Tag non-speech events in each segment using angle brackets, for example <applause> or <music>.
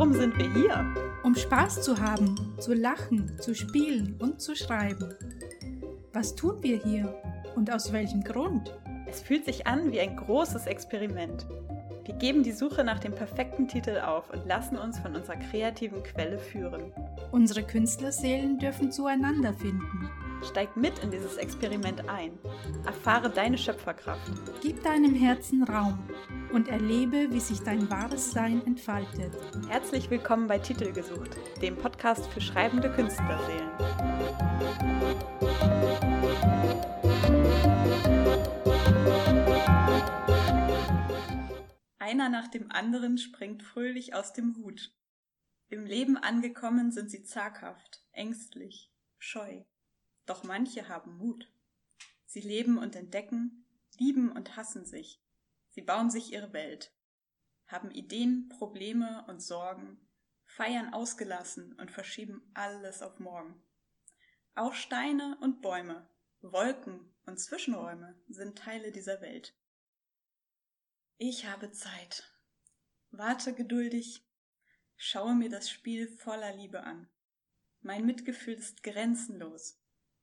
Warum sind wir hier? Um Spaß zu haben, zu lachen, zu spielen und zu schreiben. Was tun wir hier und aus welchem Grund? Es fühlt sich an wie ein großes Experiment. Wir geben die Suche nach dem perfekten Titel auf und lassen uns von unserer kreativen Quelle führen. Unsere Künstlerseelen dürfen zueinander finden. Steig mit in dieses Experiment ein. Erfahre deine Schöpferkraft. Gib deinem Herzen Raum und erlebe, wie sich dein wahres Sein entfaltet. Herzlich willkommen bei Titel gesucht, dem Podcast für schreibende Künstlerseelen. Einer nach dem anderen springt fröhlich aus dem Hut. Im Leben angekommen sind sie zaghaft, ängstlich, scheu. Doch manche haben Mut. Sie leben und entdecken, lieben und hassen sich. Sie bauen sich ihre Welt, haben Ideen, Probleme und Sorgen, feiern ausgelassen und verschieben alles auf morgen. Auch Steine und Bäume, Wolken und Zwischenräume sind Teile dieser Welt. Ich habe Zeit. Warte geduldig, schaue mir das Spiel voller Liebe an. Mein Mitgefühl ist grenzenlos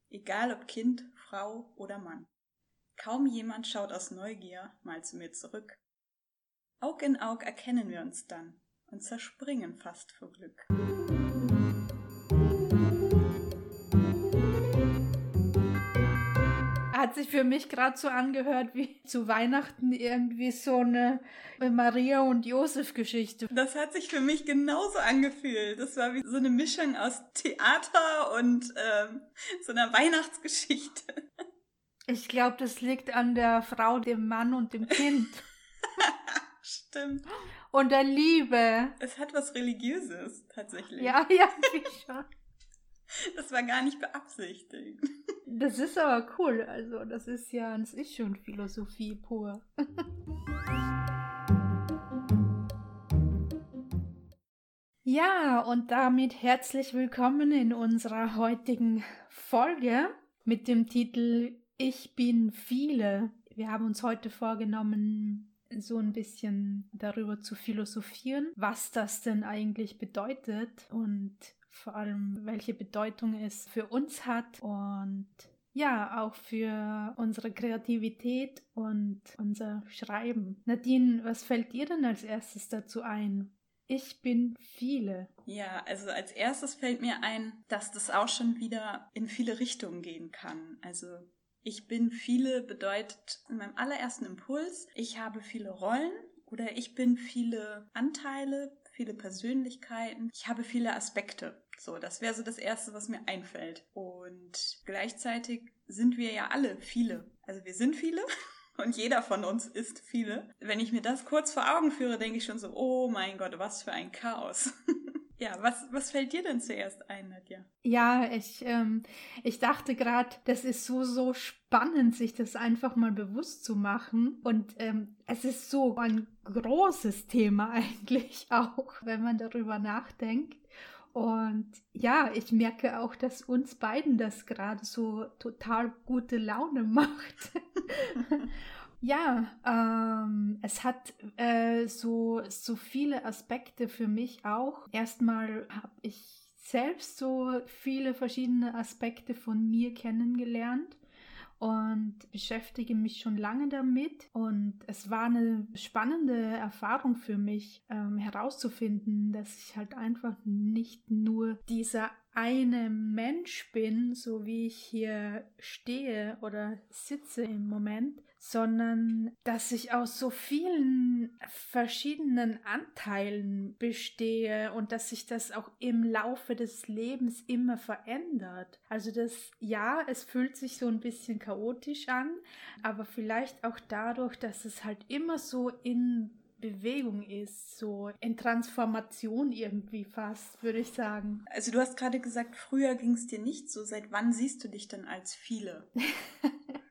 egal ob Kind, Frau oder Mann. Kaum jemand schaut aus Neugier mal zu mir zurück. Aug in Aug erkennen wir uns dann und zerspringen fast vor Glück. Hat sich für mich gerade so angehört wie <laughs> zu Weihnachten irgendwie so eine Maria und Josef Geschichte. Das hat sich für mich genauso angefühlt. Das war wie so eine Mischung aus Theater und ähm, so einer Weihnachtsgeschichte. <laughs> Ich glaube, das liegt an der Frau, dem Mann und dem Kind. <laughs> Stimmt. Und der Liebe. Es hat was Religiöses, tatsächlich. Ja, ja, schon. <laughs> Das war gar nicht beabsichtigt. <laughs> Das ist aber cool. Also, das ist ja an sich schon Philosophie pur. <laughs> ja, und damit herzlich willkommen in unserer heutigen Folge mit dem Titel Ich bin viele. Wir haben uns heute vorgenommen, so ein bisschen darüber zu philosophieren, was das denn eigentlich bedeutet und vor allem welche Bedeutung es für uns hat und ja, auch für unsere Kreativität und unser Schreiben. Nadine, was fällt dir denn als erstes dazu ein? Ich bin viele. Ja, also als erstes fällt mir ein, dass das auch schon wieder in viele Richtungen gehen kann. Also ich bin viele bedeutet in meinem allerersten Impuls, ich habe viele Rollen oder ich bin viele Anteile, viele Persönlichkeiten, ich habe viele Aspekte. So, das wäre so das Erste, was mir einfällt. Und gleichzeitig sind wir ja alle viele. Also wir sind viele <laughs> und jeder von uns ist viele. Wenn ich mir das kurz vor Augen führe, denke ich schon so, oh mein Gott, was für ein Chaos. <laughs> Ja, was, was fällt dir denn zuerst ein, Nadja? Ja, ich, ähm, ich dachte gerade, das ist so, so spannend, sich das einfach mal bewusst zu machen. Und ähm, es ist so ein großes Thema <laughs> eigentlich auch, wenn man darüber nachdenkt. Und ja, ich merke auch, dass uns beiden das gerade so total gute Laune <laughs> macht. Ja, ähm, es hat äh, so, so viele Aspekte für mich auch. Erstmal habe ich selbst so viele verschiedene Aspekte von mir kennengelernt und beschäftige mich schon lange damit. Und es war eine spannende Erfahrung für mich ähm, herauszufinden, dass ich halt einfach nicht nur dieser eine Mensch bin, so wie ich hier stehe oder sitze im Moment, sondern dass ich aus so vielen verschiedenen Anteilen bestehe und dass sich das auch im Laufe des Lebens immer verändert. Also das, ja, es fühlt sich so ein bisschen chaotisch an, aber vielleicht auch dadurch, dass es halt immer so in Bewegung ist, so in Transformation irgendwie fast, würde ich sagen. Also du hast gerade gesagt, früher ging es dir nicht so. Seit wann siehst du dich denn als viele? <laughs>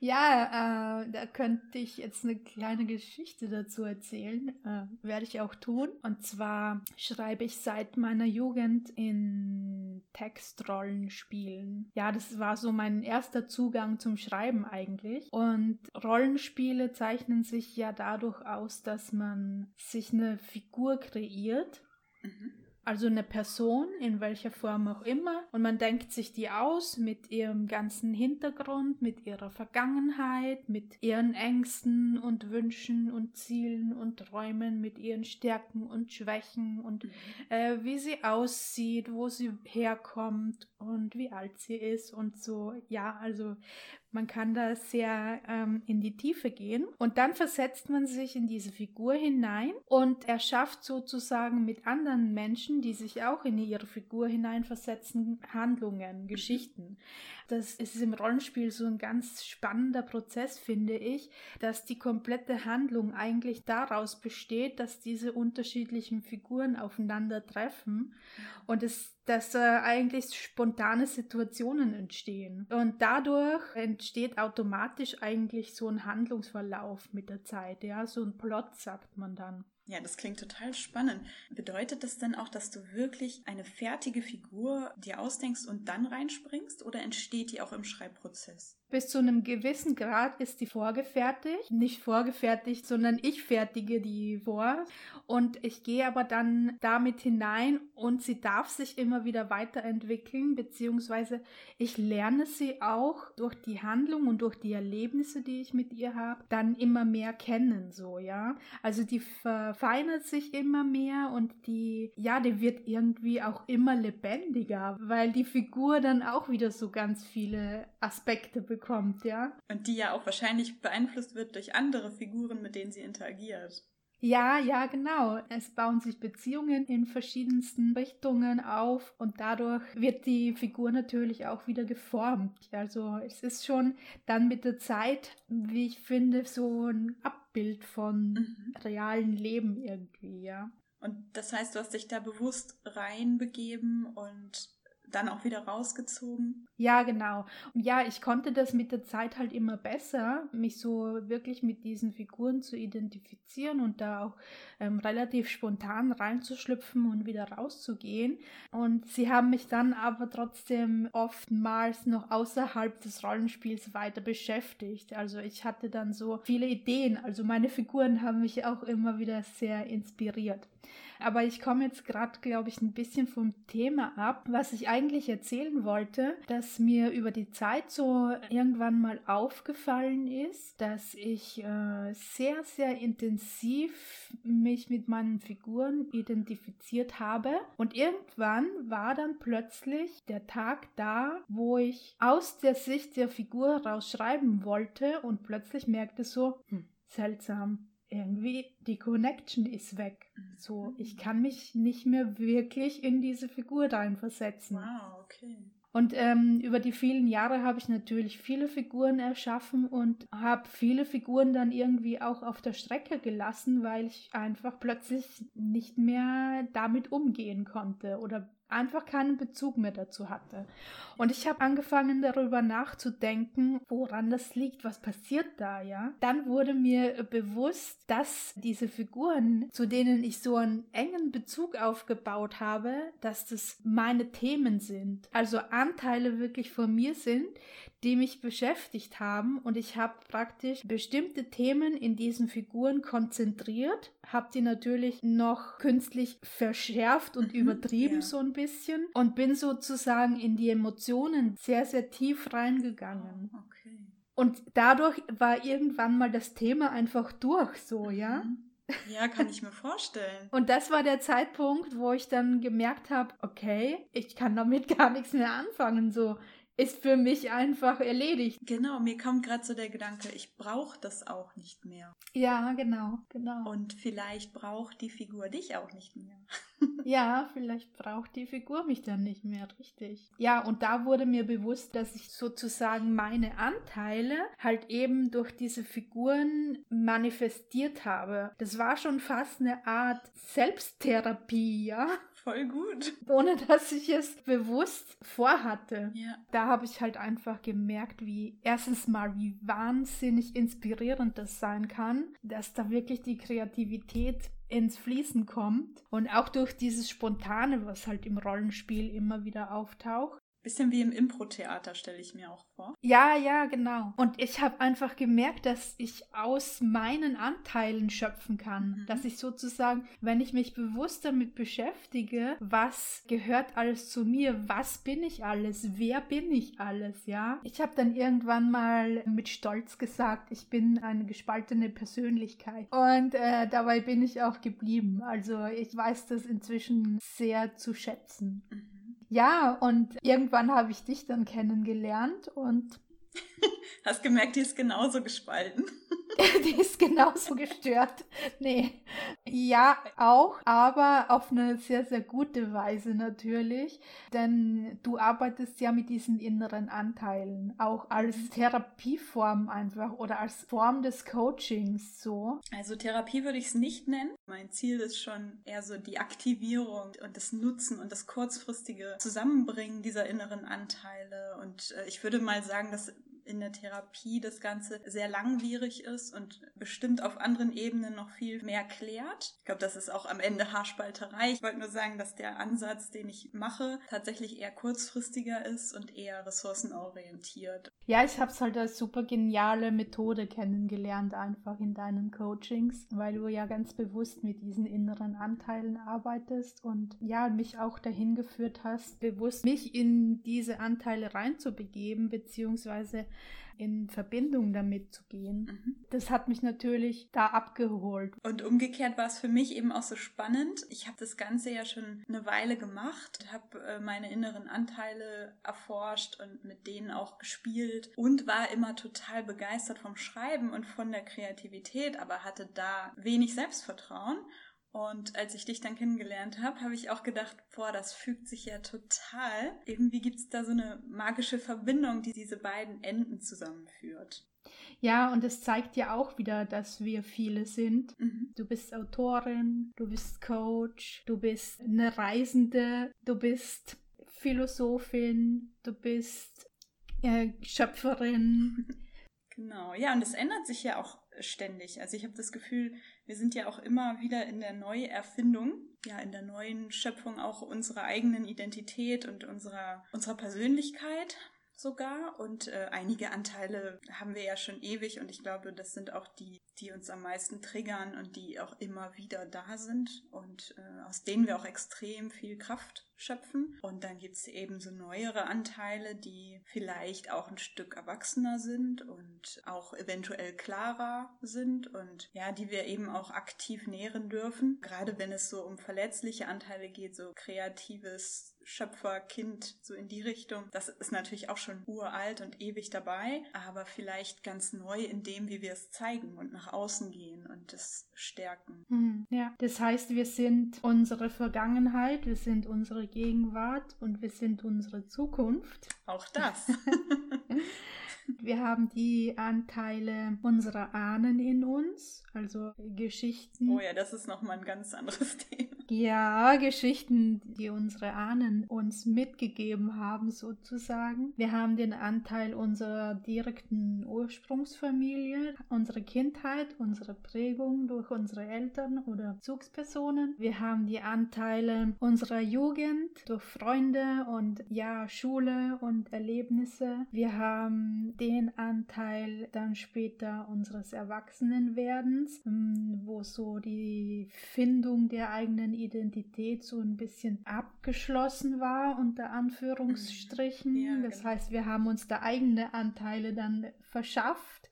Ja, äh, da könnte ich jetzt eine kleine Geschichte dazu erzählen. Äh, werde ich auch tun. Und zwar schreibe ich seit meiner Jugend in Textrollenspielen. Ja, das war so mein erster Zugang zum Schreiben eigentlich. Und Rollenspiele zeichnen sich ja dadurch aus, dass man sich eine Figur kreiert Mhm. Also eine Person, in welcher Form auch immer. Und man denkt sich die aus mit ihrem ganzen Hintergrund, mit ihrer Vergangenheit, mit ihren Ängsten und Wünschen und Zielen und Träumen, mit ihren Stärken und Schwächen und mhm. äh, wie sie aussieht, wo sie herkommt und wie alt sie ist und so. Ja, also man kann da sehr ähm, in die Tiefe gehen und dann versetzt man sich in diese Figur hinein und erschafft sozusagen mit anderen Menschen, die sich auch in ihre Figur hineinversetzen, Handlungen, Geschichten. Das ist im Rollenspiel so ein ganz spannender Prozess, finde ich, dass die komplette Handlung eigentlich daraus besteht, dass diese unterschiedlichen Figuren aufeinandertreffen und es dass äh, eigentlich spontane Situationen entstehen. Und dadurch entsteht automatisch eigentlich so ein Handlungsverlauf mit der Zeit, ja, so ein Plot, sagt man dann. Ja, das klingt total spannend. Bedeutet das denn auch, dass du wirklich eine fertige Figur dir ausdenkst und dann reinspringst oder entsteht die auch im Schreibprozess? Bis zu einem gewissen Grad ist die vorgefertigt. Nicht vorgefertigt, sondern ich fertige die vor. Und ich gehe aber dann damit hinein und sie darf sich immer wieder weiterentwickeln, beziehungsweise ich lerne sie auch durch die Handlung und durch die Erlebnisse, die ich mit ihr habe, dann immer mehr kennen, so, ja. Also die verfeinert sich immer mehr und die, ja, die wird irgendwie auch immer lebendiger, weil die Figur dann auch wieder so ganz viele Aspekte bekommt bekommt, ja. Und die ja auch wahrscheinlich beeinflusst wird durch andere Figuren, mit denen sie interagiert. Ja, ja, genau. Es bauen sich Beziehungen in verschiedensten Richtungen auf und dadurch wird die Figur natürlich auch wieder geformt. Also es ist schon dann mit der Zeit, wie ich finde, so ein Abbild von mhm. realen Leben irgendwie, ja. Und das heißt, du hast dich da bewusst reinbegeben und dann auch wieder rausgezogen. Ja, genau. Ja, ich konnte das mit der Zeit halt immer besser, mich so wirklich mit diesen Figuren zu identifizieren und da auch ähm, relativ spontan reinzuschlüpfen und wieder rauszugehen. Und sie haben mich dann aber trotzdem oftmals noch außerhalb des Rollenspiels weiter beschäftigt. Also ich hatte dann so viele Ideen. Also meine Figuren haben mich auch immer wieder sehr inspiriert. Aber ich komme jetzt gerade, glaube ich, ein bisschen vom Thema ab. Was ich eigentlich erzählen wollte, dass mir über die Zeit so irgendwann mal aufgefallen ist, dass ich äh, sehr, sehr intensiv mich mit meinen Figuren identifiziert habe. Und irgendwann war dann plötzlich der Tag da, wo ich aus der Sicht der Figur rausschreiben wollte und plötzlich merkte so, hm, seltsam irgendwie die Connection ist weg. So, mhm. ich kann mich nicht mehr wirklich in diese Figur reinversetzen. Wow, okay. Und ähm, über die vielen Jahre habe ich natürlich viele Figuren erschaffen und habe viele Figuren dann irgendwie auch auf der Strecke gelassen, weil ich einfach plötzlich nicht mehr damit umgehen konnte oder einfach keinen Bezug mehr dazu hatte. Und ich habe angefangen darüber nachzudenken, woran das liegt, was passiert da, ja. Dann wurde mir bewusst, dass diese Figuren, zu denen ich so einen engen Bezug aufgebaut habe, dass das meine Themen sind. Also Anteile wirklich von mir sind, die mich beschäftigt haben und ich habe praktisch bestimmte Themen in diesen Figuren konzentriert, habe die natürlich noch künstlich verschärft und mhm, übertrieben ja. so ein bisschen und bin sozusagen in die Emotionen sehr, sehr tief reingegangen. Oh, okay. Und dadurch war irgendwann mal das Thema einfach durch, so, ja. Mhm. Ja, kann ich mir vorstellen. <laughs> Und das war der Zeitpunkt, wo ich dann gemerkt habe, okay, ich kann damit <laughs> gar nichts mehr anfangen. So, ist für mich einfach erledigt. Genau, mir kommt gerade so der Gedanke, ich brauche das auch nicht mehr. Ja, genau, genau. Und vielleicht braucht die Figur dich auch nicht mehr. <laughs> ja, vielleicht braucht die Figur mich dann nicht mehr, richtig. Ja, und da wurde mir bewusst, dass ich sozusagen meine Anteile halt eben durch diese Figuren manifestiert habe. Das war schon fast eine Art Selbsttherapie, ja. Voll gut. Ohne dass ich es bewusst vorhatte. Ja. Da habe ich halt einfach gemerkt, wie erstens mal, wie wahnsinnig inspirierend das sein kann, dass da wirklich die Kreativität ins Fließen kommt und auch durch dieses Spontane, was halt im Rollenspiel immer wieder auftaucht. Bisschen wie im Impro-Theater stelle ich mir auch vor. Ja, ja, genau. Und ich habe einfach gemerkt, dass ich aus meinen Anteilen schöpfen kann. Mhm. Dass ich sozusagen, wenn ich mich bewusst damit beschäftige, was gehört alles zu mir, was bin ich alles, wer bin ich alles, ja. Ich habe dann irgendwann mal mit Stolz gesagt, ich bin eine gespaltene Persönlichkeit. Und äh, dabei bin ich auch geblieben. Also ich weiß das inzwischen sehr zu schätzen. Mhm. Ja, und irgendwann habe ich dich dann kennengelernt und <laughs> Hast gemerkt, die ist genauso gespalten. <laughs> die ist genauso gestört. Nee. Ja, auch, aber auf eine sehr, sehr gute Weise natürlich. Denn du arbeitest ja mit diesen inneren Anteilen, auch als mhm. Therapieform einfach oder als Form des Coachings so. Also Therapie würde ich es nicht nennen. Mein Ziel ist schon eher so die Aktivierung und das Nutzen und das kurzfristige Zusammenbringen dieser inneren Anteile. Und äh, ich würde mal sagen, dass in der Therapie das Ganze sehr langwierig ist und bestimmt auf anderen Ebenen noch viel mehr klärt. Ich glaube, das ist auch am Ende Haarspalterei. Ich wollte nur sagen, dass der Ansatz, den ich mache, tatsächlich eher kurzfristiger ist und eher ressourcenorientiert. Ja, ich habe es halt als super geniale Methode kennengelernt, einfach in deinen Coachings, weil du ja ganz bewusst mit diesen inneren Anteilen arbeitest und ja, mich auch dahin geführt hast, bewusst mich in diese Anteile reinzubegeben, beziehungsweise in Verbindung damit zu gehen. Mhm. Das hat mich natürlich da abgeholt. Und umgekehrt war es für mich eben auch so spannend. Ich habe das Ganze ja schon eine Weile gemacht, habe äh, meine inneren Anteile erforscht und mit denen auch gespielt und war immer total begeistert vom Schreiben und von der Kreativität, aber hatte da wenig Selbstvertrauen und als ich dich dann kennengelernt habe, habe ich auch gedacht, boah, das fügt sich ja total. Irgendwie gibt es da so eine magische Verbindung, die diese beiden Enden zusammenführt. Ja, und es zeigt ja auch wieder, dass wir viele sind. Mhm. Du bist Autorin, du bist Coach, du bist eine Reisende, du bist Philosophin, du bist äh, Schöpferin. <laughs> Genau, ja, und es ändert sich ja auch ständig. Also ich habe das Gefühl, wir sind ja auch immer wieder in der Neuerfindung, ja, in der neuen Schöpfung auch unserer eigenen Identität und unserer, unserer Persönlichkeit sogar. Und äh, einige Anteile haben wir ja schon ewig und ich glaube, das sind auch die, die uns am meisten triggern und die auch immer wieder da sind und äh, aus denen wir auch extrem viel Kraft schöpfen. Und dann gibt es eben so neuere Anteile, die vielleicht auch ein Stück erwachsener sind und auch eventuell klarer sind und ja, die wir eben auch aktiv nähren dürfen. Gerade wenn es so um verletzliche Anteile geht, so kreatives Schöpferkind, so in die Richtung. Das ist natürlich auch schon uralt und ewig dabei, aber vielleicht ganz neu in dem, wie wir es zeigen und nach außen gehen und es stärken. Hm, ja, das heißt, wir sind unsere Vergangenheit, wir sind unsere unsere Gegenwart und wir sind unsere Zukunft. Auch das. <laughs> wir haben die Anteile unserer Ahnen in uns, also Geschichten. Oh ja, das ist nochmal ein ganz anderes <laughs> Thema. Ja, Geschichten, die unsere Ahnen uns mitgegeben haben, sozusagen. Wir haben den Anteil unserer direkten Ursprungsfamilie, unsere Kindheit, unsere Prägung durch unsere Eltern oder Bezugspersonen. Wir haben die Anteile unserer Jugend durch Freunde und ja, Schule und Erlebnisse. Wir haben den Anteil dann später unseres Erwachsenenwerdens, hm, wo so die Findung der eigenen Identität so ein bisschen abgeschlossen war, unter Anführungsstrichen. Ja, das genau. heißt, wir haben uns da eigene Anteile dann verschafft.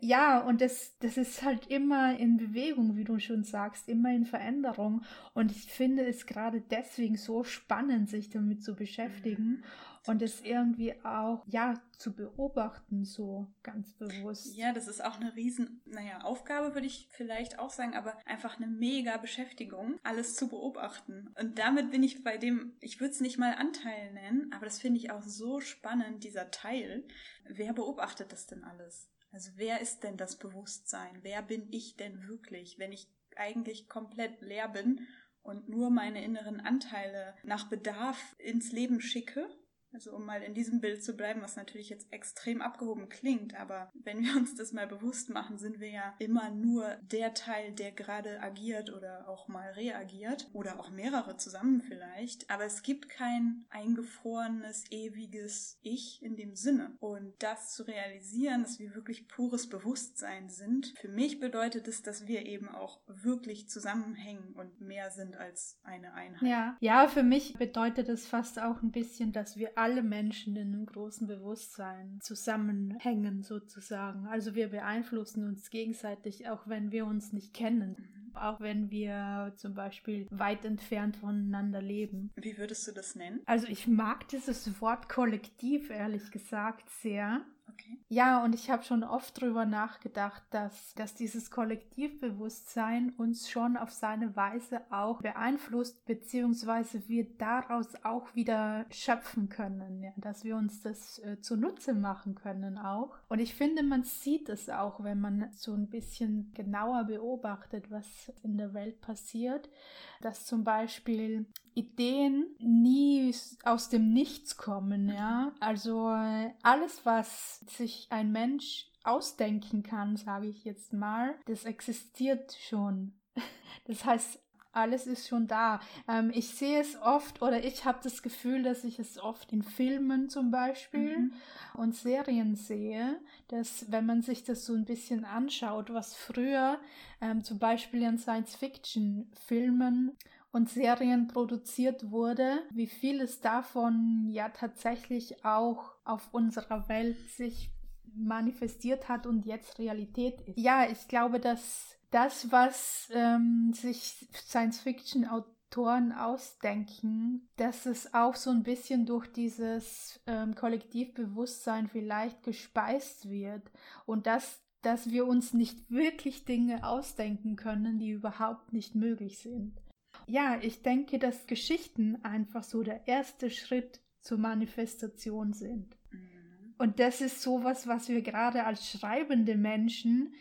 Ja, und das, das ist halt immer in Bewegung, wie du schon sagst, immer in Veränderung. Und ich finde es gerade deswegen so spannend, sich damit zu beschäftigen. Mhm und es irgendwie auch, ja, zu beobachten, so ganz bewusst. Ja, das ist auch eine riesen, naja, Aufgabe würde ich vielleicht auch sagen, aber einfach eine mega Beschäftigung, alles zu beobachten. Und damit bin ich bei dem, ich würde es nicht mal Anteil nennen, aber das finde ich auch so spannend, dieser Teil. Wer beobachtet das denn alles? Also wer ist denn das Bewusstsein? Wer bin ich denn wirklich, wenn ich eigentlich komplett leer bin und nur meine inneren Anteile nach Bedarf ins Leben schicke Also um mal in diesem Bild zu bleiben, was natürlich jetzt extrem abgehoben klingt, aber wenn wir uns das mal bewusst machen, sind wir ja immer nur der Teil, der gerade agiert oder auch mal reagiert oder auch mehrere zusammen vielleicht. Aber es gibt kein eingefrorenes, ewiges Ich in dem Sinne. Und das zu realisieren, dass wir wirklich pures Bewusstsein sind, für mich bedeutet es, dass wir eben auch wirklich zusammenhängen und mehr sind als eine Einheit. Ja, ja für mich bedeutet es fast auch ein bisschen, dass wir alle Menschen in einem großen Bewusstsein zusammenhängen sozusagen. Also wir beeinflussen uns gegenseitig, auch wenn wir uns nicht kennen. Auch wenn wir zum Beispiel weit entfernt voneinander leben. Wie würdest du das nennen? Also ich mag dieses Wort Kollektiv ehrlich gesagt sehr. Okay. Ja, und ich habe schon oft darüber nachgedacht, dass, dass dieses Kollektivbewusstsein uns schon auf seine Weise auch beeinflusst, beziehungsweise wir daraus auch wieder schöpfen können, ja, dass wir uns das äh, zunutze machen können auch. Und ich finde, man sieht es auch, wenn man so ein bisschen genauer beobachtet, was in der Welt passiert, dass zum Beispiel Ideen nie aus dem Nichts kommen, ja. Also äh, alles, was sich ein Mensch ausdenken kann, sage ich jetzt mal, das existiert schon. <laughs> Das heißt, alles ist schon da. Ähm, ich sehe es oft oder ich habe das Gefühl, dass ich es oft in Filmen zum Beispiel mhm. und Serien sehe, dass wenn man sich das so ein bisschen anschaut, was früher ähm, zum Beispiel in Science-Fiction-Filmen und Serien produziert wurde, wie viel es davon ja tatsächlich auch auf unserer Welt sich manifestiert hat und jetzt Realität ist. Ja, ich glaube, dass das, was ähm, sich Science-Fiction-Autoren ausdenken, dass es auch so ein bisschen durch dieses ähm, Kollektivbewusstsein vielleicht gespeist wird und dass dass wir uns nicht wirklich Dinge ausdenken können, die überhaupt nicht möglich sind. Ja, ich denke, dass Geschichten einfach so der erste Schritt zur Manifestation sind. Mhm. Und das ist sowas, was wir gerade als schreibende Menschen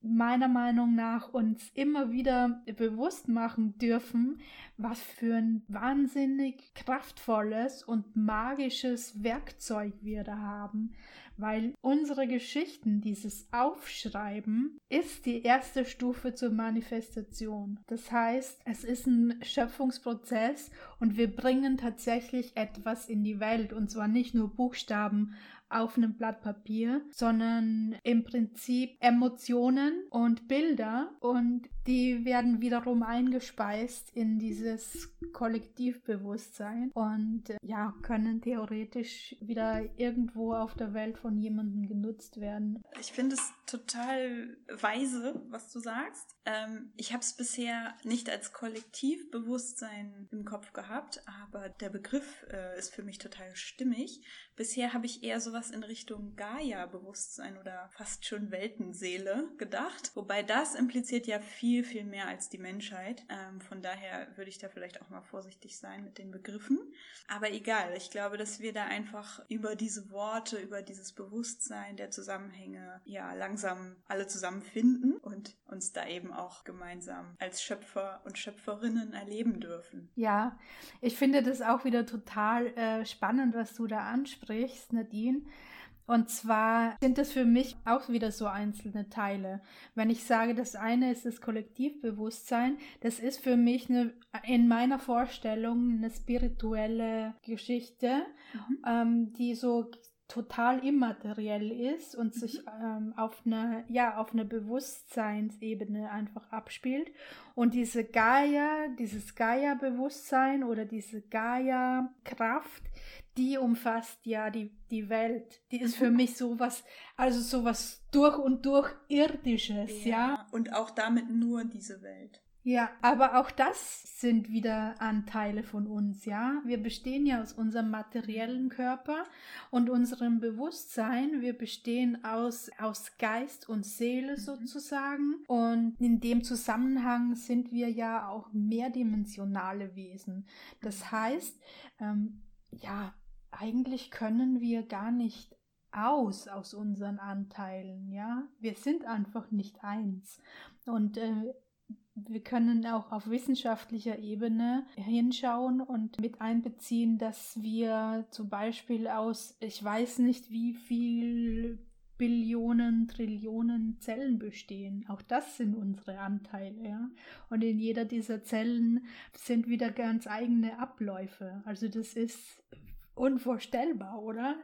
meiner Meinung nach uns immer wieder bewusst machen dürfen, was für ein wahnsinnig kraftvolles und magisches Werkzeug wir da haben, weil unsere Geschichten, dieses Aufschreiben, ist die erste Stufe zur Manifestation. Das heißt, es ist ein Schöpfungsprozess und wir bringen tatsächlich etwas in die Welt und zwar nicht nur Buchstaben auf einem Blatt Papier, sondern im Prinzip Emotionen und Bilder und die werden wiederum eingespeist in dieses Kollektivbewusstsein und äh, ja, können theoretisch wieder irgendwo auf der Welt von jemandem genutzt werden. Ich finde es total weise, was du sagst. Ähm, ich habe es bisher nicht als Kollektivbewusstsein im Kopf gehabt, aber der Begriff äh, ist für mich total stimmig. Bisher habe ich eher sowas in Richtung Gaia-Bewusstsein oder fast schon Weltenseele gedacht, wobei das impliziert ja viel viel, mehr als die Menschheit. Ähm, von daher würde ich da vielleicht auch mal vorsichtig sein mit den Begriffen. Aber egal, ich glaube, dass wir da einfach über diese Worte, über dieses Bewusstsein der Zusammenhänge, ja, langsam alle zusammenfinden und uns da eben auch gemeinsam als Schöpfer und Schöpferinnen erleben dürfen. Ja, ich finde das auch wieder total äh, spannend, was du da ansprichst, Nadine. Und zwar sind das für mich auch wieder so einzelne Teile. Wenn ich sage, das eine ist das Kollektivbewusstsein, das ist für mich eine, in meiner Vorstellung eine spirituelle Geschichte, mhm. ähm, die so total immateriell ist und mhm. sich ähm, auf einer ja auf einer Bewusstseinsebene einfach abspielt und diese Gaia dieses Gaia Bewusstsein oder diese Gaia Kraft die umfasst ja die, die Welt. Die ist für mhm. mich sowas, also sowas durch und durch irdisches, ja. ja. Und auch damit nur diese Welt. Ja, aber auch das sind wieder Anteile von uns, ja. Wir bestehen ja aus unserem materiellen Körper und unserem Bewusstsein. Wir bestehen aus, aus Geist und Seele mhm. sozusagen. Und in dem Zusammenhang sind wir ja auch mehrdimensionale Wesen. Das mhm. heißt, ähm, ja, eigentlich können wir gar nicht aus aus unseren Anteilen, ja. Wir sind einfach nicht eins. Und äh, wir können auch auf wissenschaftlicher Ebene hinschauen und mit einbeziehen, dass wir zum Beispiel aus, ich weiß nicht wie viel Billionen, Trillionen Zellen bestehen. Auch das sind unsere Anteile, ja. Und in jeder dieser Zellen sind wieder ganz eigene Abläufe. Also das ist unvorstellbar, oder?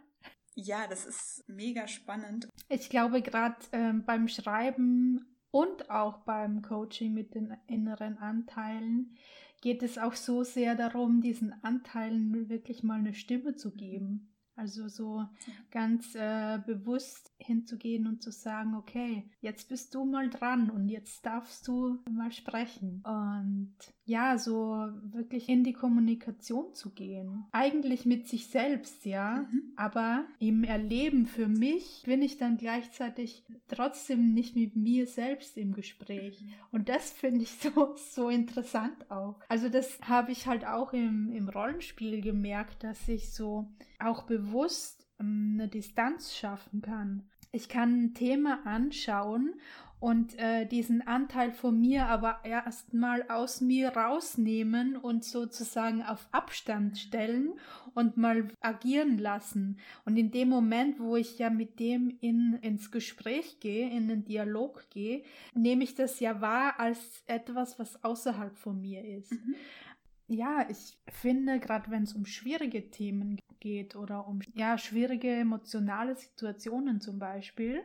Ja, das ist mega spannend. Ich glaube, gerade ähm, beim Schreiben und auch beim Coaching mit den inneren Anteilen geht es auch so sehr darum, diesen Anteilen wirklich mal eine Stimme zu geben. Also so ganz äh, bewusst hinzugehen und zu sagen, okay, jetzt bist du mal dran und jetzt darfst du mal sprechen. Und ja, so wirklich in die Kommunikation zu gehen. Eigentlich mit sich selbst, ja. Mhm. Aber im Erleben für mich bin ich dann gleichzeitig trotzdem nicht mit mir selbst im Gespräch. Mhm. Und das finde ich <laughs> so, so interessant auch. Also das habe ich halt auch im, im Rollenspiel gemerkt, dass ich so auch bewusst ähm, eine Distanz schaffen kann. Ich kann ein Thema anschauen und äh, diesen Anteil von mir aber erstmal aus mir rausnehmen und sozusagen auf Abstand stellen und mal agieren lassen. Und in dem Moment, wo ich ja mit dem in, ins Gespräch gehe, in den Dialog gehe, nehme ich das ja wahr als etwas, was außerhalb von mir ist. Mhm. Ja, ich finde, gerade wenn es um schwierige Themen geht oder um ja, schwierige emotionale Situationen zum Beispiel,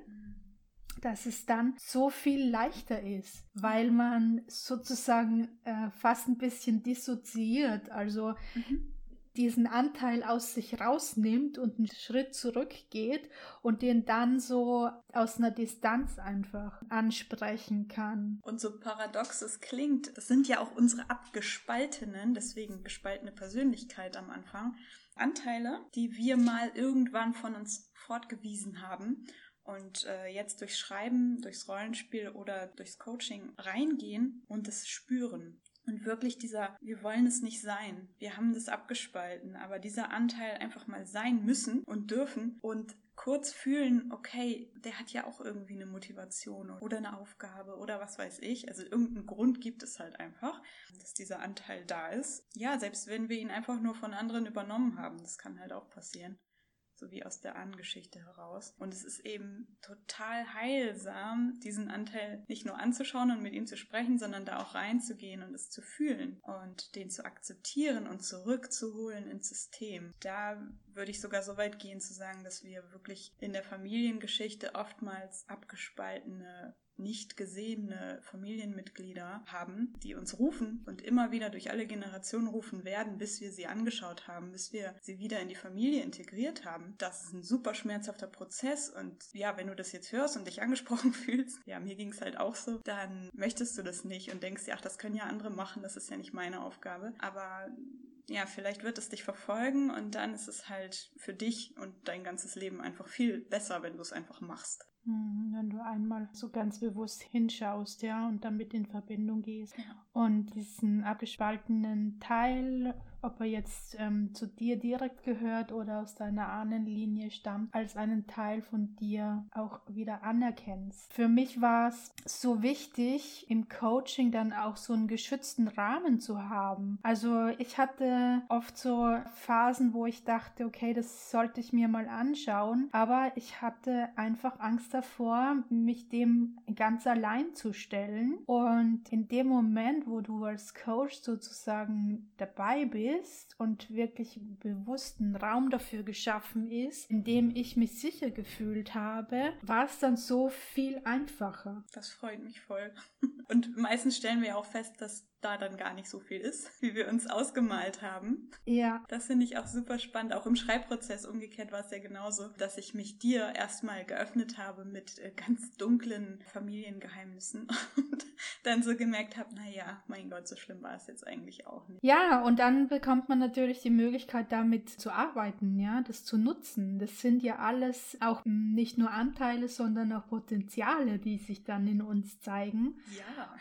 dass es dann so viel leichter ist, weil man sozusagen äh, fast ein bisschen dissoziiert. Also mhm diesen Anteil aus sich rausnimmt und einen Schritt zurückgeht und den dann so aus einer Distanz einfach ansprechen kann. Und so paradox es klingt, das sind ja auch unsere abgespaltenen, deswegen gespaltene Persönlichkeit am Anfang, Anteile, die wir mal irgendwann von uns fortgewiesen haben und äh, jetzt durchs Schreiben, durchs Rollenspiel oder durchs Coaching reingehen und es spüren. Und wirklich dieser, wir wollen es nicht sein. Wir haben das abgespalten, aber dieser Anteil einfach mal sein müssen und dürfen und kurz fühlen, okay, der hat ja auch irgendwie eine Motivation oder eine Aufgabe oder was weiß ich. Also irgendeinen Grund gibt es halt einfach, dass dieser Anteil da ist. Ja, selbst wenn wir ihn einfach nur von anderen übernommen haben, das kann halt auch passieren so wie aus der Ahnengeschichte heraus. Und es ist eben total heilsam, diesen Anteil nicht nur anzuschauen und mit ihm zu sprechen, sondern da auch reinzugehen und es zu fühlen und den zu akzeptieren und zurückzuholen ins System. Da würde ich sogar so weit gehen zu sagen, dass wir wirklich in der Familiengeschichte oftmals abgespaltene nicht gesehene Familienmitglieder haben, die uns rufen und immer wieder durch alle Generationen rufen werden, bis wir sie angeschaut haben, bis wir sie wieder in die Familie integriert haben. Das ist ein super schmerzhafter Prozess und ja, wenn du das jetzt hörst und dich angesprochen <laughs> fühlst, ja, mir ging es halt auch so, dann möchtest du das nicht und denkst dir, ach, das können ja andere machen, das ist ja nicht meine Aufgabe. Aber ja, vielleicht wird es dich verfolgen und dann ist es halt für dich und dein ganzes Leben einfach viel besser, wenn du es einfach machst. Hm, wenn du einmal so ganz bewusst hinschaust, ja, und damit in Verbindung gehst und diesen abgespaltenen Teil ob er jetzt ähm, zu dir direkt gehört oder aus deiner Ahnenlinie stammt, als einen Teil von dir auch wieder anerkennst. Für mich war es so wichtig, im Coaching dann auch so einen geschützten Rahmen zu haben. Also ich hatte oft so Phasen, wo ich dachte, okay, das sollte ich mir mal anschauen, aber ich hatte einfach Angst davor, mich dem ganz allein zu stellen. Und in dem Moment, wo du als Coach sozusagen dabei bist, ist und wirklich bewussten Raum dafür geschaffen ist, in dem ich mich sicher gefühlt habe, war es dann so viel einfacher. Das freut mich voll. <laughs> Und meistens stellen wir auch fest, dass da dann gar nicht so viel ist, <laughs> wie wir uns ausgemalt haben. Ja. Das finde ich auch super spannend. Auch im Schreibprozess umgekehrt war es ja genauso, dass ich mich dir erstmal geöffnet habe mit äh, ganz dunklen Familiengeheimnissen <laughs> und dann so gemerkt habe, naja, mein Gott, so schlimm war es jetzt eigentlich auch nicht. Ja, und dann bekommt man natürlich die Möglichkeit, damit zu arbeiten, ja, das zu nutzen. Das sind ja alles auch nicht nur Anteile, sondern auch Potenziale, die sich dann in uns zeigen.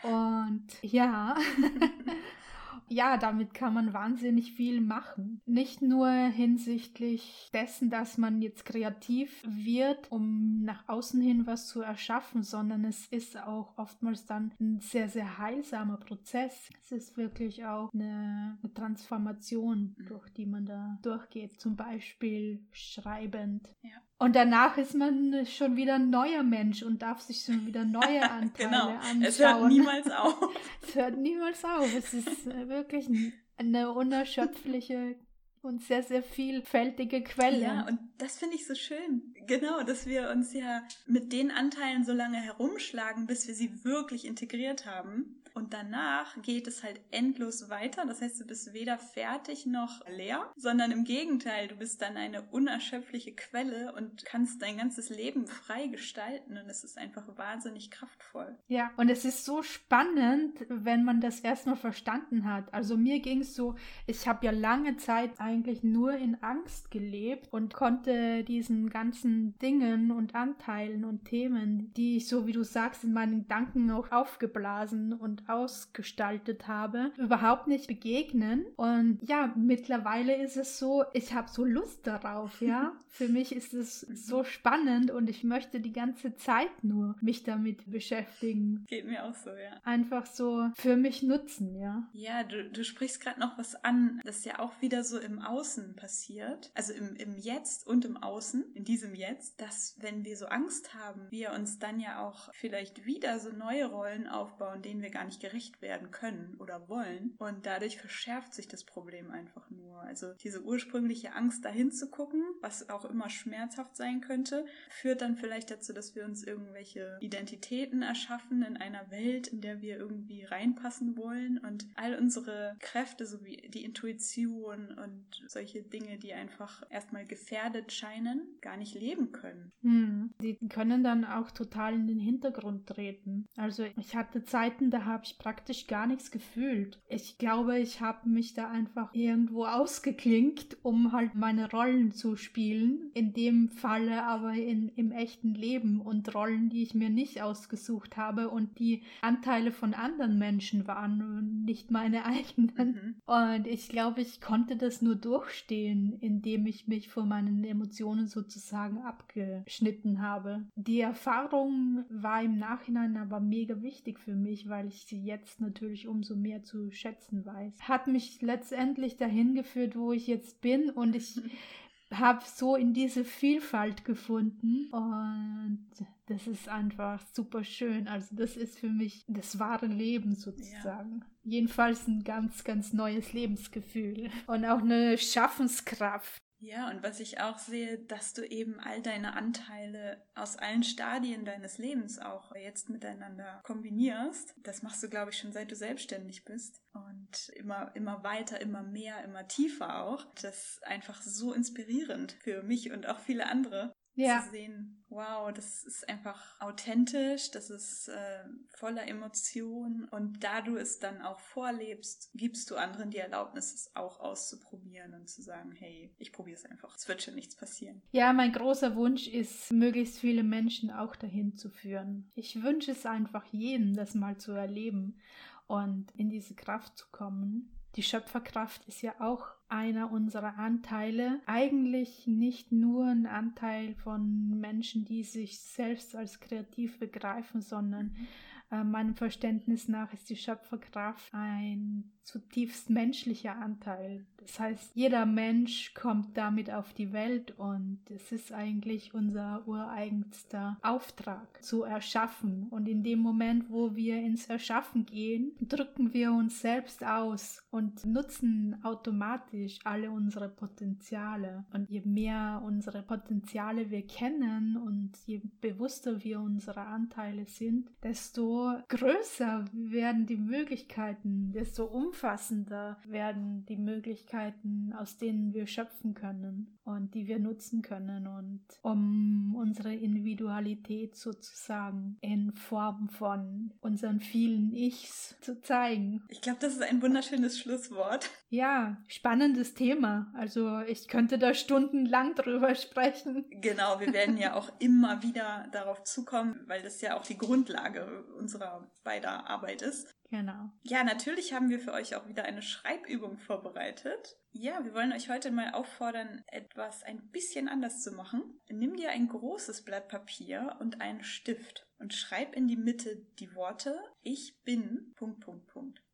Ja. Und ja. <laughs> <laughs> ja, damit kann man wahnsinnig viel machen. Nicht nur hinsichtlich dessen, dass man jetzt kreativ wird, um nach außen hin was zu erschaffen, sondern es ist auch oftmals dann ein sehr, sehr heilsamer Prozess. Es ist wirklich auch eine, eine Transformation, mhm. durch die man da durchgeht, zum Beispiel schreibend. Ja. Und danach ist man schon wieder ein neuer Mensch und darf sich schon wieder neue <laughs> Anteile genau. anschauen. Es hört niemals auf. <laughs> es hört niemals auf. Es ist wirklich eine unerschöpfliche und sehr, sehr vielfältige Quelle. Ja, und das finde ich so schön. Genau, dass wir uns ja mit den Anteilen so lange herumschlagen, bis wir sie wirklich integriert haben. Und danach geht es halt endlos weiter. Das heißt, du bist weder fertig noch leer, sondern im Gegenteil, du bist dann eine unerschöpfliche Quelle und kannst dein ganzes Leben frei gestalten. Und es ist einfach wahnsinnig kraftvoll. Ja, und es ist so spannend, wenn man das erstmal verstanden hat. Also mir ging es so, ich habe ja lange Zeit eigentlich nur in Angst gelebt und konnte diesen ganzen Dingen und Anteilen und Themen, die ich so, wie du sagst, in meinen Gedanken auch aufgeblasen und ausgestaltet habe, überhaupt nicht begegnen. Und ja, mittlerweile ist es so, ich habe so Lust darauf, ja. <laughs> Für mich ist es so spannend und ich möchte die ganze Zeit nur mich damit beschäftigen. Geht mir auch so, ja. Einfach so für mich nutzen, ja. Ja, du, du sprichst gerade noch was an, das ja auch wieder so im Außen passiert. Also im, im Jetzt und im Außen, in diesem Jetzt, dass wenn wir so Angst haben, wir uns dann ja auch vielleicht wieder so neue Rollen aufbauen, denen wir gar nicht gerecht werden können oder wollen. Und dadurch verschärft sich das Problem einfach nur. Also diese ursprüngliche Angst, dahin zu gucken, was auch immer schmerzhaft sein könnte, führt dann vielleicht dazu, dass wir uns irgendwelche Identitäten erschaffen in einer Welt, in der wir irgendwie reinpassen wollen und all unsere Kräfte, so wie die Intuition und solche Dinge, die einfach erstmal gefährdet scheinen, gar nicht leben können. Hm. Die können dann auch total in den Hintergrund treten. Also ich hatte Zeiten, da habe ich praktisch gar nichts gefühlt. Ich glaube, ich habe mich da einfach irgendwo ausgeklinkt, um halt meine Rollen zu spielen. In dem Falle aber in, im echten Leben und Rollen, die ich mir nicht ausgesucht habe und die Anteile von anderen Menschen waren und nicht meine <laughs> eigenen. Mhm. Und ich glaube, ich konnte das nur durchstehen, indem ich mich von meinen Emotionen sozusagen abgeschnitten habe. Die Erfahrung war im Nachhinein aber mega wichtig für mich, weil ich sie jetzt natürlich umso mehr zu schätzen weiß. Hat mich letztendlich dahin geführt, wo ich jetzt bin und ich <laughs> habe so in diese Vielfalt gefunden und das ist einfach super schön. Also das ist für mich das wahre Leben sozusagen. Ja. Jedenfalls ein ganz, ganz neues Lebensgefühl und auch eine Schaffenskraft. Ja, und was ich auch sehe, dass du eben all deine Anteile aus allen Stadien deines Lebens auch jetzt miteinander kombinierst. Das machst du, glaube ich, schon seit du selbstständig bist. Und immer, immer weiter, immer mehr, immer tiefer auch. Das ist einfach so inspirierend für mich und auch viele andere ja. zu sehen, wow, das ist einfach authentisch, das ist äh, voller Emotion und da du es dann auch vorlebst, gibst du anderen die Erlaubnis, es auch auszuprobieren und zu sagen, hey, ich probiere es einfach, es wird schon nichts passieren. Ja, mein großer Wunsch ist, möglichst viele Menschen auch dahin zu führen. Ich wünsche es einfach jedem, das mal zu erleben und in diese Kraft zu kommen. Die Schöpferkraft ist ja auch einer unserer Anteile. Eigentlich nicht nur ein Anteil von Menschen, die sich selbst als kreativ begreifen, sondern mhm. äh, meinem Verständnis nach ist die Schöpferkraft ein zutiefst menschlicher Anteil. Das heißt, jeder Mensch kommt damit auf die Welt und es ist eigentlich unser ureigenster Auftrag zu erschaffen. Und in dem Moment, wo wir ins Erschaffen gehen, drücken wir uns selbst aus und nutzen automatisch alle unsere Potenziale. Und je mehr unsere Potenziale wir kennen und je bewusster wir unsere Anteile sind, desto größer werden die Möglichkeiten, desto umfassender umfassender werden die Möglichkeiten, aus denen wir schöpfen können und die wir nutzen können und um unsere Individualität sozusagen in Form von unseren vielen Ichs zu zeigen. Ich glaube, das ist ein wunderschönes Schlusswort. Ja, spannendes Thema. Also ich könnte da stundenlang drüber sprechen. Genau, wir werden ja auch <laughs> immer wieder darauf zukommen, weil das ja auch die Grundlage unserer beider Arbeit ist. Genau. Ja, natürlich haben wir für euch auch wieder eine Schreibübung vorbereitet. Ja, wir wollen euch heute mal auffordern, etwas ein bisschen anders zu machen. Nimm dir ein großes Blatt Papier und einen Stift und schreib in die Mitte die Worte Ich bin.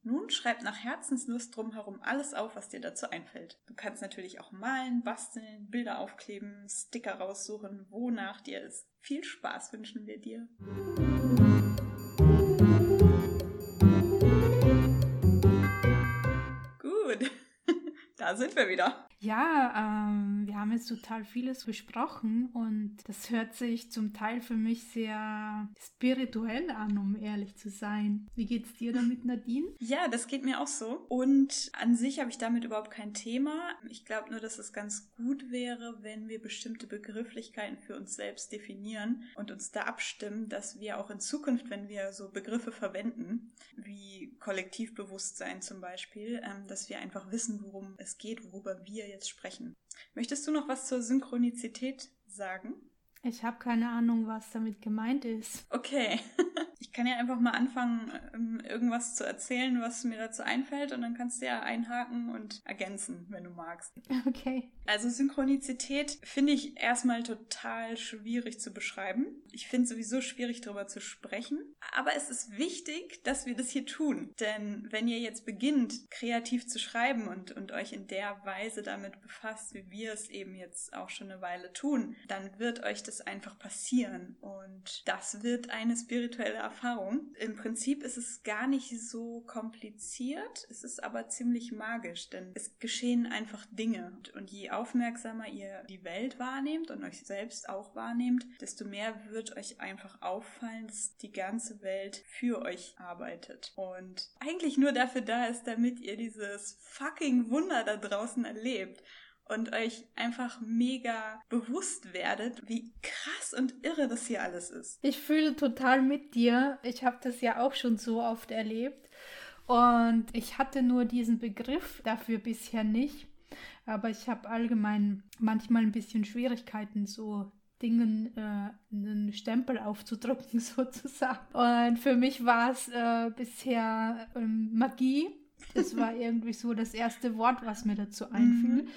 Nun schreib nach Herzenslust drumherum alles auf, was dir dazu einfällt. Du kannst natürlich auch malen, basteln, Bilder aufkleben, Sticker raussuchen, wonach dir ist. Viel Spaß wünschen wir dir. <laughs> da sind wir wieder. Ja, ähm, wir haben jetzt total vieles besprochen und das hört sich zum Teil für mich sehr spirituell an, um ehrlich zu sein. Wie geht's dir damit, Nadine? <laughs> Ja, das geht mir auch so. Und an sich habe ich damit überhaupt kein Thema. Ich glaube nur, dass es ganz gut wäre, wenn wir bestimmte Begrifflichkeiten für uns selbst definieren und uns da abstimmen, dass wir auch in Zukunft, wenn wir so Begriffe verwenden, wie Kollektivbewusstsein zum Beispiel, ähm, dass wir einfach wissen, worum es geht, worüber wir jetzt sprechen. Möchtest du noch was zur Synchronizität sagen? Ich habe keine Ahnung, was damit gemeint ist. Okay. <laughs> Ich kann ja einfach mal anfangen, ähm, irgendwas zu erzählen, was mir dazu einfällt, und dann kannst du ja einhaken und ergänzen, wenn du magst. Okay. Also Synchronizität finde ich erstmal total schwierig zu beschreiben. Ich finde sowieso schwierig darüber zu sprechen. Aber es ist wichtig, dass wir das hier tun. Denn wenn ihr jetzt beginnt, kreativ zu schreiben und, und euch in der Weise damit befasst, wie wir es eben jetzt auch schon eine Weile tun, dann wird euch das einfach passieren. Und das wird eine spirituelle Erfahrung. Im Prinzip ist es gar nicht so kompliziert, es ist aber ziemlich magisch, denn es geschehen einfach Dinge. Und je aufmerksamer ihr die Welt wahrnehmt und euch selbst auch wahrnehmt, desto mehr wird euch einfach auffallen, dass die ganze Welt für euch arbeitet. Und eigentlich nur dafür da ist, damit ihr dieses fucking Wunder da draußen erlebt und euch einfach mega bewusst werdet, wie krass und irre das hier alles ist. Ich fühle total mit dir. Ich habe das ja auch schon so oft erlebt. Und ich hatte nur diesen Begriff dafür bisher nicht. Aber ich habe allgemein manchmal ein bisschen Schwierigkeiten, so Dingen äh, einen Stempel aufzudrücken, <laughs> sozusagen. Und für mich war es äh, bisher ähm, Magie das war <laughs> irgendwie so das erste Wort, was mir dazu einfiel. Mhm.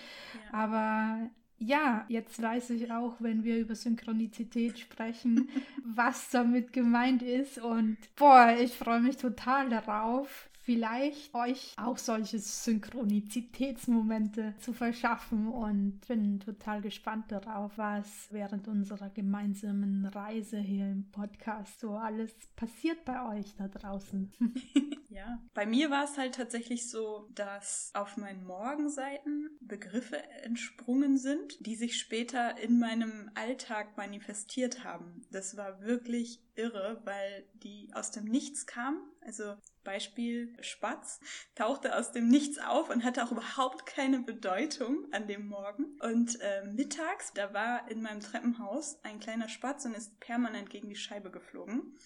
Ja. Aber ja, jetzt weiß ich auch, wenn wir über Synchronizität sprechen, <laughs> was damit gemeint ist. Und boah, ich freue mich total darauf, vielleicht euch auch solche Synchronizitätsmomente zu verschaffen und bin total gespannt darauf, was während unserer gemeinsamen Reise hier im Podcast so alles passiert bei euch da draußen. <laughs> ja, bei mir war es halt tatsächlich so, dass auf meinen Morgenseiten Begriffe entsprungen sind, die sich später in meinem Alltag manifestiert haben. Das war wirklich irre, weil die aus dem Nichts kamen. Also Beispiel Spatz tauchte aus dem Nichts auf und hatte auch überhaupt keine Bedeutung an dem Morgen. Und äh, mittags, da war in meinem Treppenhaus ein kleiner Spatz und ist permanent gegen die Scheibe geflogen.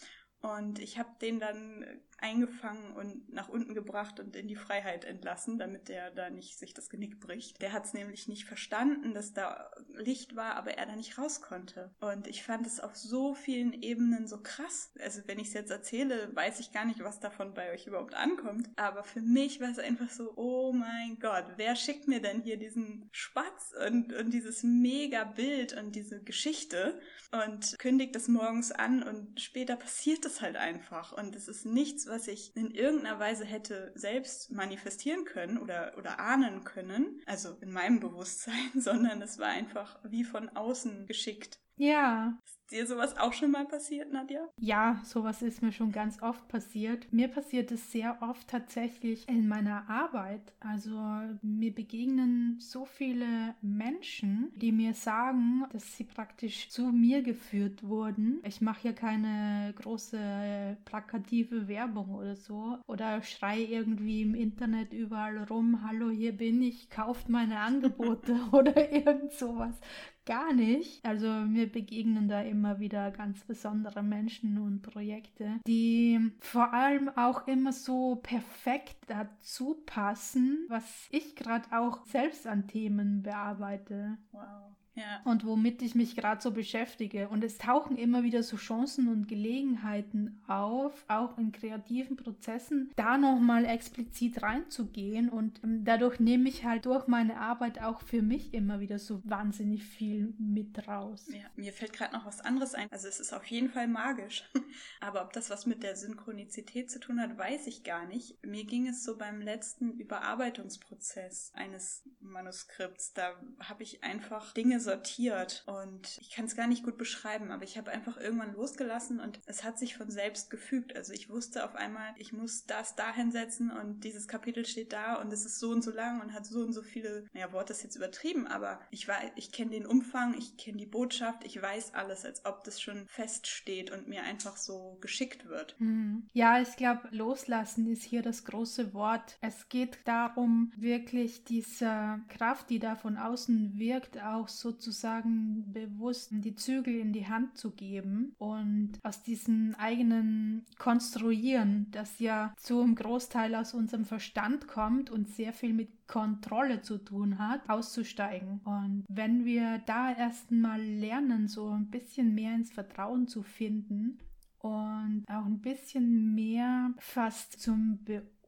Und ich habe den dann eingefangen und nach unten gebracht und in die Freiheit entlassen, damit der da nicht sich das Genick bricht. Der hat es nämlich nicht verstanden, dass da Licht war, aber er da nicht raus konnte. Und ich fand es auf so vielen Ebenen so krass. Also wenn ich es jetzt erzähle, weiß ich gar nicht, was davon bei euch überhaupt ankommt. Aber für mich war es einfach so, oh mein Gott, wer schickt mir denn hier diesen Spatz und, und dieses mega Bild und diese Geschichte und kündigt es morgens an und später passiert es halt einfach. Und es ist nichts, was ich in irgendeiner Weise hätte selbst manifestieren können oder, oder ahnen können, also in meinem Bewusstsein, <laughs> sondern es war einfach wie von außen geschickt. Ja, dir sowas auch schon mal passiert, Nadja? Ja, sowas ist mir schon ganz oft passiert. Mir passiert es sehr oft tatsächlich in meiner Arbeit. Also mir begegnen so viele Menschen, die mir sagen, dass sie praktisch zu mir geführt wurden. Ich mache hier keine große plakative Werbung oder so oder schrei irgendwie im Internet überall rum, hallo, hier bin ich, kauft meine Angebote <laughs> oder irgend sowas gar nicht. Also mir begegnen da immer wieder ganz besondere Menschen und Projekte, die vor allem auch immer so perfekt dazu passen, was ich gerade auch selbst an Themen bearbeite. Wow. Ja. und womit ich mich gerade so beschäftige. Und es tauchen immer wieder so Chancen und Gelegenheiten auf, auch in kreativen Prozessen, da nochmal explizit reinzugehen. Und ähm, dadurch nehme ich halt durch meine Arbeit auch für mich immer wieder so wahnsinnig viel mit raus. Ja, mir fällt gerade noch was anderes ein. Also es ist auf jeden Fall magisch. <laughs> Aber ob das was mit der Synchronizität zu tun hat, weiß ich gar nicht. Mir ging es so beim letzten Überarbeitungsprozess eines Manuskripts. Da habe ich einfach Dinge sortiert und ich kann es gar nicht gut beschreiben, aber ich habe einfach irgendwann losgelassen und es hat sich von selbst gefügt. Also ich wusste auf einmal, ich muss das da hinsetzen und dieses Kapitel steht da und es ist so und so lang und hat so und so viele, naja, Worte ist jetzt übertrieben, aber ich weiß, ich kenne den Umfang, ich kenne die Botschaft, ich weiß alles, als ob das schon feststeht und mir einfach so geschickt wird. Hm. Ja, ich glaube, loslassen ist hier das große Wort. Es geht darum, wirklich diese Kraft, die da von außen wirkt, auch sozusagen bewusst die Zügel in die Hand zu geben und aus diesem eigenen Konstruieren, das ja zum Großteil aus unserem Verstand kommt und sehr viel mit Kontrolle zu tun hat, auszusteigen. Und wenn wir da erst mal lernen, so ein bisschen mehr ins Vertrauen zu finden und auch ein bisschen mehr fast zum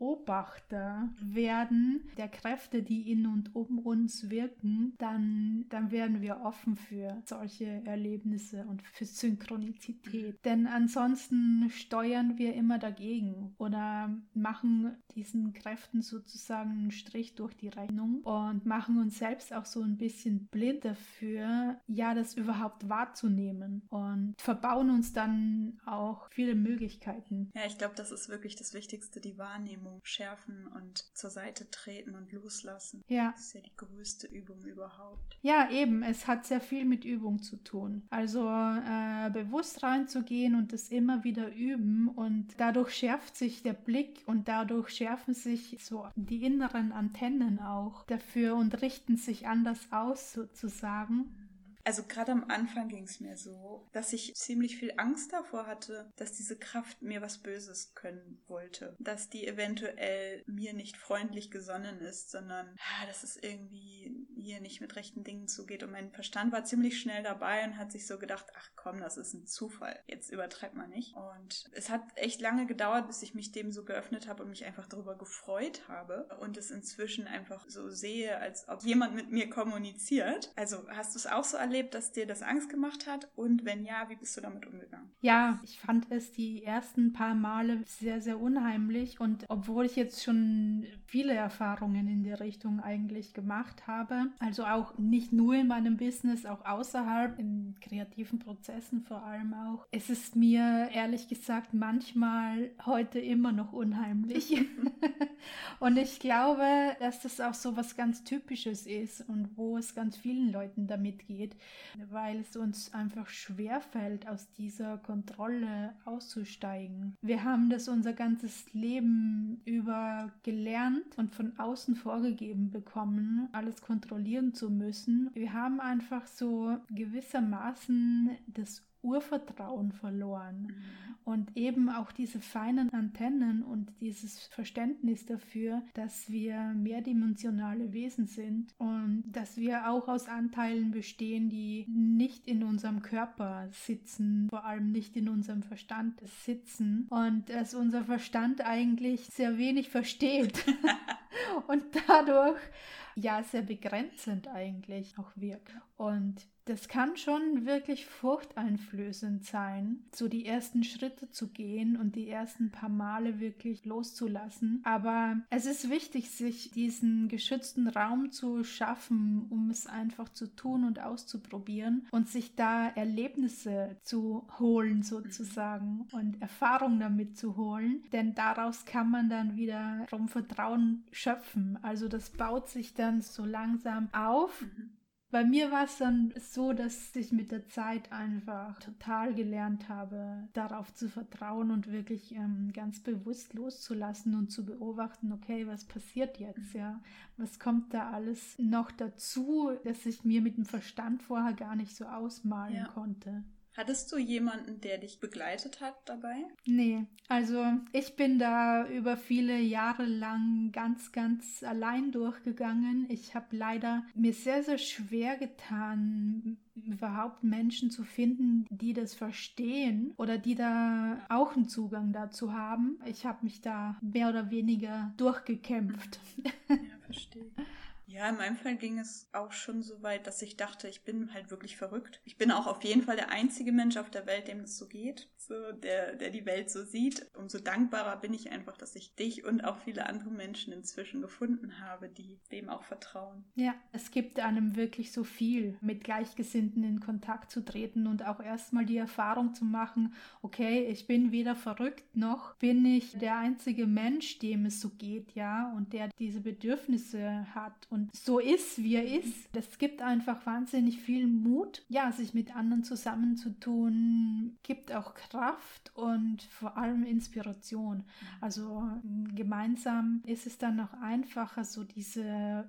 Beobachter werden der Kräfte, die in und um uns wirken, dann, dann werden wir offen für solche Erlebnisse und für Synchronizität. Denn ansonsten steuern wir immer dagegen oder machen diesen Kräften sozusagen einen Strich durch die Rechnung und machen uns selbst auch so ein bisschen blind dafür, ja, das überhaupt wahrzunehmen und verbauen uns dann auch viele Möglichkeiten. Ja, ich glaube, das ist wirklich das Wichtigste, die Wahrnehmung schärfen und zur Seite treten und loslassen. Ja. Das ist ja die größte Übung überhaupt. Ja, eben. Es hat sehr viel mit Übung zu tun. Also äh, bewusst reinzugehen und es immer wieder üben und dadurch schärft sich der Blick und dadurch schärfen sich so die inneren Antennen auch dafür und richten sich anders aus sozusagen. Also gerade am Anfang ging es mir so, dass ich ziemlich viel Angst davor hatte, dass diese Kraft mir was Böses können wollte. Dass die eventuell mir nicht freundlich gesonnen ist, sondern ah, dass es irgendwie hier nicht mit rechten Dingen zugeht. Und mein Verstand war ziemlich schnell dabei und hat sich so gedacht, ach komm, das ist ein Zufall. Jetzt übertreibt man nicht. Und es hat echt lange gedauert, bis ich mich dem so geöffnet habe und mich einfach darüber gefreut habe. Und es inzwischen einfach so sehe, als ob jemand mit mir kommuniziert. Also hast du es auch so erlebt? Erlebt, dass dir das Angst gemacht hat? Und wenn ja, wie bist du damit umgegangen? Ja, ich fand es die ersten paar Male sehr, sehr unheimlich. Und obwohl ich jetzt schon viele Erfahrungen in der Richtung eigentlich gemacht habe, also auch nicht nur in meinem Business, auch außerhalb, in kreativen Prozessen vor allem auch, es ist mir ehrlich gesagt manchmal heute immer noch unheimlich. <laughs> und ich glaube, dass das auch so was ganz Typisches ist und wo es ganz vielen Leuten damit geht, weil es uns einfach schwer fällt, aus dieser Kontrolle auszusteigen. Wir haben das unser ganzes Leben über gelernt und von außen vorgegeben bekommen, alles kontrollieren zu müssen. Wir haben einfach so gewissermaßen das Urvertrauen verloren. Mhm. Und eben auch diese feinen Antennen und dieses Verständnis dafür, dass wir mehrdimensionale Wesen sind und dass wir auch aus Anteilen bestehen, die nicht in unserem Körper sitzen, vor allem nicht in unserem Verstand sitzen und dass unser Verstand eigentlich sehr wenig versteht <laughs> und dadurch ja sehr begrenzend eigentlich auch wirkt. Und das kann schon wirklich furchteinflößend sein, so die ersten Schritte zu gehen und die ersten paar Male wirklich loszulassen. Aber es ist wichtig, sich diesen geschützten Raum zu schaffen, um es einfach zu tun und auszuprobieren und sich da Erlebnisse zu holen sozusagen und Erfahrung damit zu holen. Denn daraus kann man dann wiederum Vertrauen schöpfen. Also das baut sich dann so langsam auf. Mhm bei mir war es dann so, dass ich mit der Zeit einfach total gelernt habe, darauf zu vertrauen und wirklich ähm, ganz bewusst loszulassen und zu beobachten, okay, was passiert jetzt, ja? Was kommt da alles noch dazu, dass ich mir mit dem Verstand vorher gar nicht so ausmalen ja. konnte? Hattest du jemanden, der dich begleitet hat dabei? Nee, also ich bin da über viele Jahre lang ganz, ganz allein durchgegangen. Ich habe leider mir sehr, sehr schwer getan, überhaupt Menschen zu finden, die das verstehen oder die da auch einen Zugang dazu haben. Ich habe mich da mehr oder weniger durchgekämpft. Ja, verstehe. Ja, in meinem Fall ging es auch schon so weit, dass ich dachte, ich bin halt wirklich verrückt. Ich bin auch auf jeden Fall der einzige Mensch auf der Welt, dem es so geht, so der, der die Welt so sieht. Umso dankbarer bin ich einfach, dass ich dich und auch viele andere Menschen inzwischen gefunden habe, die dem auch vertrauen. Ja, es gibt einem wirklich so viel, mit Gleichgesinnten in Kontakt zu treten und auch erstmal die Erfahrung zu machen, okay, ich bin weder verrückt noch bin ich der einzige Mensch, dem es so geht, ja, und der diese Bedürfnisse hat und so ist, wie er ist. Das gibt einfach wahnsinnig viel Mut, ja, sich mit anderen zusammenzutun, gibt auch Kraft und vor allem Inspiration. Also gemeinsam ist es dann noch einfacher, so diese,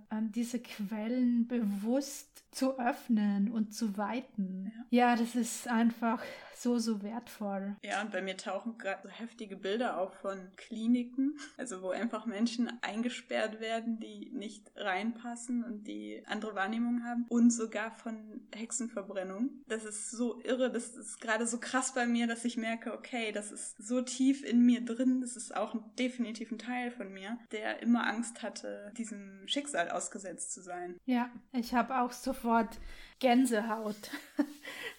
äh, diese Quellen bewusst zu öffnen und zu weiten. Ja, ja das ist einfach so, so wertvoll. Ja, und bei mir tauchen gerade so heftige Bilder auf von Kliniken, also wo einfach Menschen eingesperrt werden, die nicht reinpassen und die andere Wahrnehmungen haben und sogar von Hexenverbrennung. Das ist so irre, das ist gerade so krass bei mir, dass ich merke, okay, das ist so tief in mir drin, das ist auch ein, definitiv ein Teil von mir, der immer Angst hatte, diesem Schicksal ausgesetzt zu sein. Ja, ich habe auch sofort Gänsehaut. <laughs>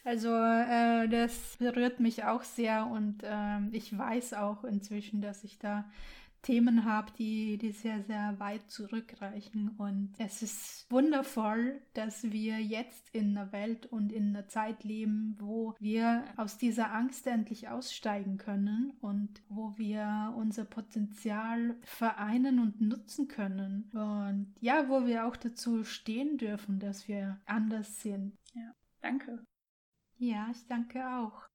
Also äh, das berührt mich auch sehr und äh, ich weiß auch inzwischen, dass ich da Themen habe, die, die sehr, sehr weit zurückreichen. Und es ist wundervoll, dass wir jetzt in einer Welt und in einer Zeit leben, wo wir aus dieser Angst endlich aussteigen können und wo wir unser Potenzial vereinen und nutzen können. Und ja, wo wir auch dazu stehen dürfen, dass wir anders sind. Ja, danke. Ja, ich danke auch.